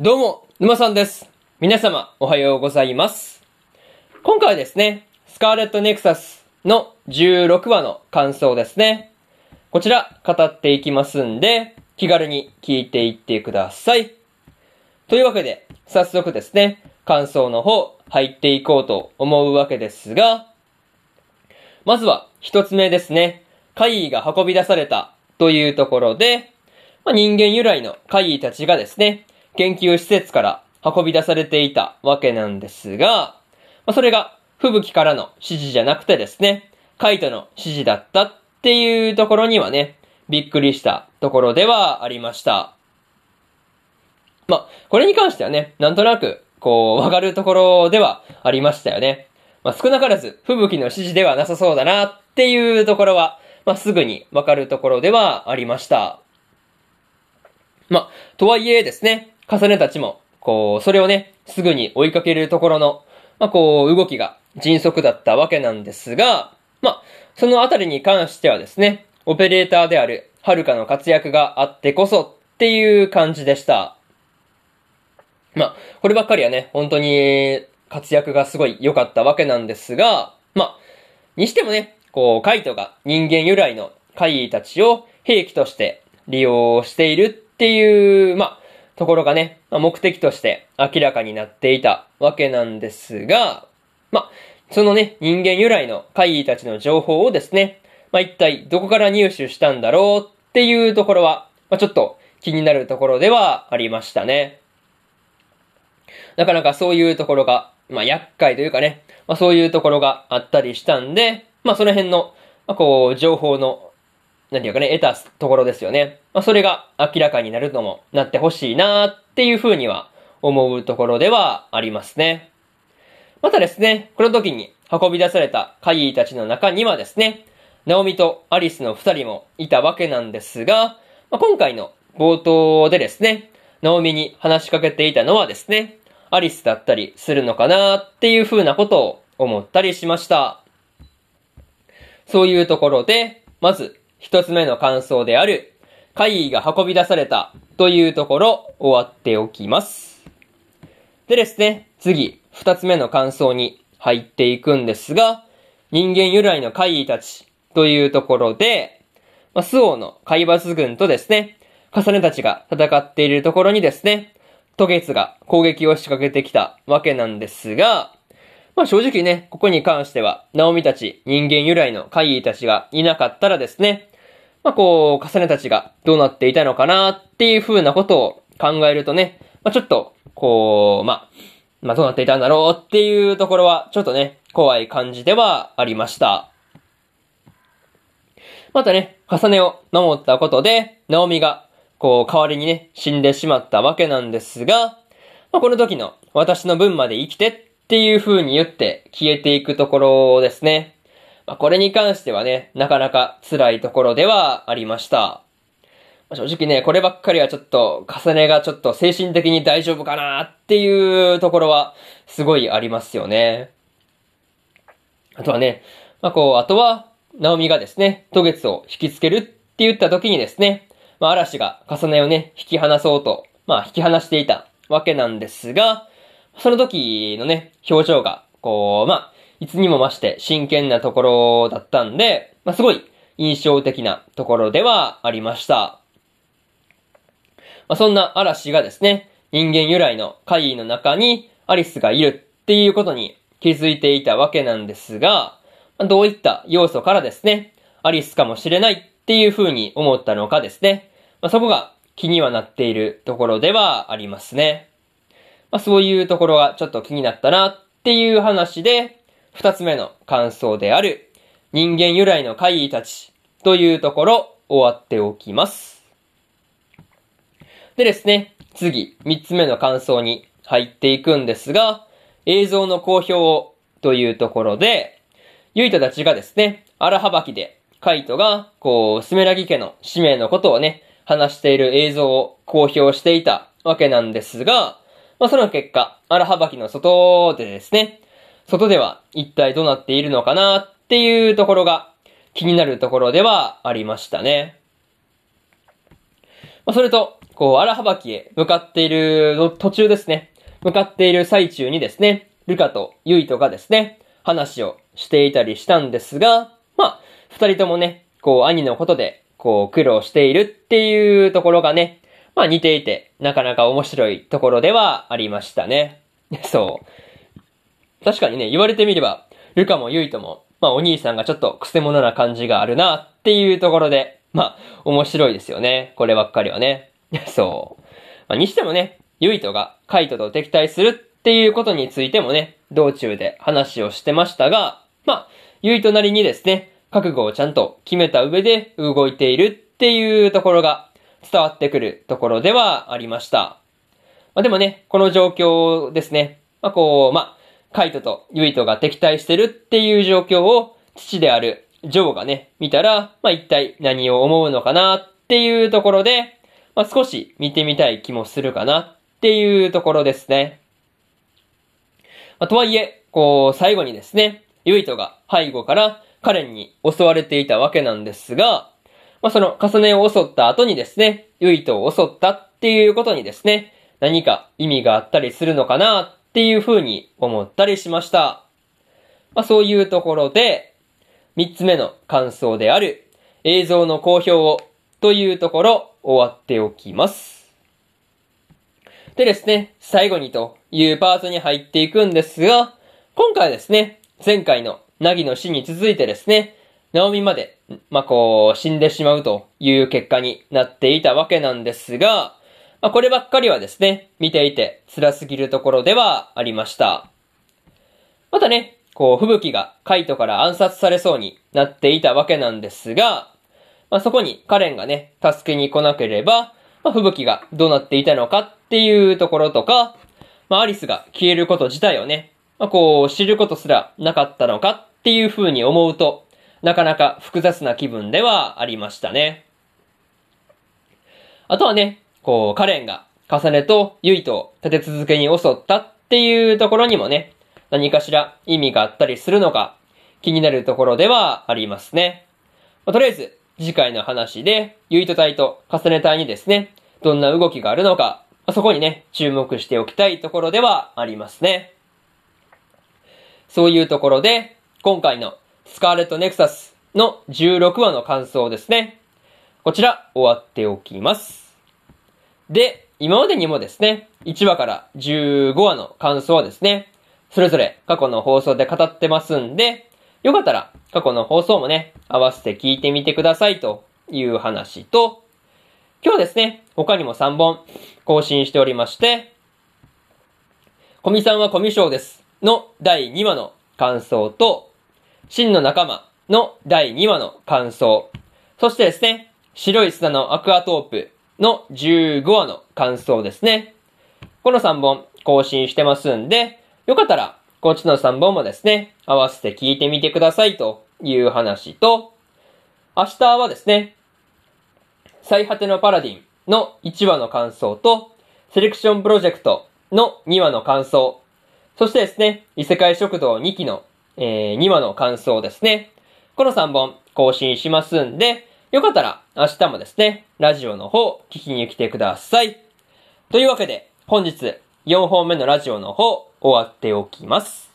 どうも、沼さんです。皆様、おはようございます。今回はですね、スカーレットネクサスの16話の感想ですね。こちら、語っていきますんで、気軽に聞いていってください。というわけで、早速ですね、感想の方、入っていこうと思うわけですが、まずは、一つ目ですね。怪異が運び出されたというところで、まあ、人間由来の怪異たちがですね、研究施設から運び出されていたわけなんですが、ま、それが吹雪からの指示じゃなくてですね、カイトの指示だったっていうところにはね、びっくりしたところではありました。まあ、これに関してはね、なんとなく、こう、わかるところではありましたよね。まあ、少なからず、吹雪の指示ではなさそうだなっていうところは、まあ、すぐにわかるところではありました。まあ、とはいえですね、重ねたちも、こう、それをね、すぐに追いかけるところの、まあ、こう、動きが迅速だったわけなんですが、まあ、そのあたりに関してはですね、オペレーターである、はるかの活躍があってこそっていう感じでした。まあ、こればっかりはね、本当に活躍がすごい良かったわけなんですが、まあ、にしてもね、こう、カイトが人間由来の怪異たちを兵器として利用しているっていう、まあ、ところがね、まあ、目的として明らかになっていたわけなんですが、まあ、そのね、人間由来の怪異たちの情報をですね、まあ、一体どこから入手したんだろうっていうところは、まあ、ちょっと気になるところではありましたね。なかなかそういうところが、まあ、厄介というかね、まあ、そういうところがあったりしたんで、まあ、その辺の、まあ、こう、情報の、なんていうかね、得たところですよね。まあ、それが明らかになるのも、なってほしいなっていうふうには思うところではありますね。またですね、この時に運び出された怪異たちの中にはですね、ナオミとアリスの二人もいたわけなんですが、まあ、今回の冒頭でですね、ナオミに話しかけていたのはですね、アリスだったりするのかなっていう風なことを思ったりしました。そういうところで、まず一つ目の感想である、怪異が運び出されたというところ終わっておきます。でですね、次、二つ目の感想に入っていくんですが、人間由来の怪異たちというところで、まあ、スオの海抜軍とですね、重ねたちが戦っているところにですね、トゲツが攻撃を仕掛けてきたわけなんですが、まあ正直ね、ここに関しては、ナオミたち、人間由来の怪異たちがいなかったらですね、まあこう、重ねたちがどうなっていたのかなっていう風なことを考えるとね、まあちょっと、こう、まあ、まあどうなっていたんだろうっていうところは、ちょっとね、怖い感じではありました。またね、重ねを守ったことで、ナオミが、こう、代わりにね、死んでしまったわけなんですが、まあ、この時の、私の分まで生きてっていう風に言って消えていくところですね。まあ、これに関してはね、なかなか辛いところではありました。まあ、正直ね、こればっかりはちょっと、重ねがちょっと精神的に大丈夫かなっていうところは、すごいありますよね。あとはね、まあ、こう、あとは、ナオミがですね、渡月を引きつけるって言った時にですね、まあ、嵐が重ねをね、引き離そうと、まあ、引き離していたわけなんですが、その時のね、表情が、こう、まあ、いつにも増して真剣なところだったんで、まあ、すごい印象的なところではありました。まあ、そんな嵐がですね、人間由来の怪異の中にアリスがいるっていうことに気づいていたわけなんですが、まあ、どういった要素からですね、アリスかもしれないっていう風に思ったのかですね、まあ、そこが気にはなっているところではありますね。まあ、そういうところがちょっと気になったなっていう話で、二つ目の感想である人間由来の怪異たちというところ終わっておきます。でですね、次、三つ目の感想に入っていくんですが、映像の公表をというところで、ユイタたちがですね、荒幅きで、カイトが、こう、スメラギ家の使命のことをね、話している映像を公表していたわけなんですが、まあ、その結果、荒幅きの外でですね、外では一体どうなっているのかなっていうところが気になるところではありましたね。まあ、それと、こう、荒はばきへ向かっている途中ですね。向かっている最中にですね、ルカとユイトがですね、話をしていたりしたんですが、まあ、二人ともね、こう、兄のことで、こう、苦労しているっていうところがね、まあ似ていて、なかなか面白いところではありましたね。そう。確かにね、言われてみれば、ルカもユイトも、まあお兄さんがちょっと癖者な感じがあるなっていうところで、まあ面白いですよね。こればっかりはね。そう。まあ、にしてもね、ユイトがカイトと敵対するっていうことについてもね、道中で話をしてましたが、まあ、ユイトなりにですね、覚悟をちゃんと決めた上で動いているっていうところが伝わってくるところではありました。まあ、でもね、この状況ですね。まあ、こう、まあ、カイトとユイトが敵対してるっていう状況を父であるジョーがね、見たら、まあ、一体何を思うのかなっていうところで、まあ、少し見てみたい気もするかなっていうところですね。まあ、とはいえ、こう、最後にですね、ユイトが背後からカレンに襲われていたわけなんですが、まあ、その重ねを襲った後にですね、ユイトを襲ったっていうことにですね、何か意味があったりするのかなっていうふうに思ったりしました。まあ、そういうところで、三つ目の感想である映像の公表をというところ終わっておきます。でですね、最後にというパートに入っていくんですが、今回ですね、前回のナギの死に続いてですね、ナオミまで、まあ、こう、死んでしまうという結果になっていたわけなんですが、まあ、こればっかりはですね、見ていて辛すぎるところではありました。またね、こう、吹雪がカイトから暗殺されそうになっていたわけなんですが、まあ、そこにカレンがね、助けに来なければ、まあ、吹雪がどうなっていたのかっていうところとか、まあ、アリスが消えること自体をね、まあ、こう、知ることすらなかったのかっていう風に思うと、なかなか複雑な気分ではありましたね。あとはね、こう、カレンが、重ねとユイと立て続けに襲ったっていうところにもね、何かしら意味があったりするのか、気になるところではありますね。まあ、とりあえず、次回の話で、ユイト隊と重ね隊にですね、どんな動きがあるのか、まあ、そこにね、注目しておきたいところではありますね。そういうところで、今回のスカーレットネクサスの16話の感想ですね。こちら終わっておきます。で、今までにもですね、1話から15話の感想はですね、それぞれ過去の放送で語ってますんで、よかったら過去の放送もね、合わせて聞いてみてくださいという話と、今日ですね、他にも3本更新しておりまして、コミさんはコミュ障ですの第2話の感想と、真の仲間の第2話の感想。そしてですね、白い砂のアクアトープの15話の感想ですね。この3本更新してますんで、よかったらこっちの3本もですね、合わせて聞いてみてくださいという話と、明日はですね、最果てのパラディンの1話の感想と、セレクションプロジェクトの2話の感想、そしてですね、異世界食堂2期のえー、2話の感想ですね。この3本更新しますんで、よかったら明日もですね、ラジオの方聞きに来てください。というわけで、本日4本目のラジオの方終わっておきます。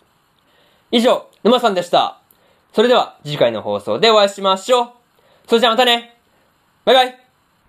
以上、沼さんでした。それでは次回の放送でお会いしましょう。それじゃあまたねバイバイ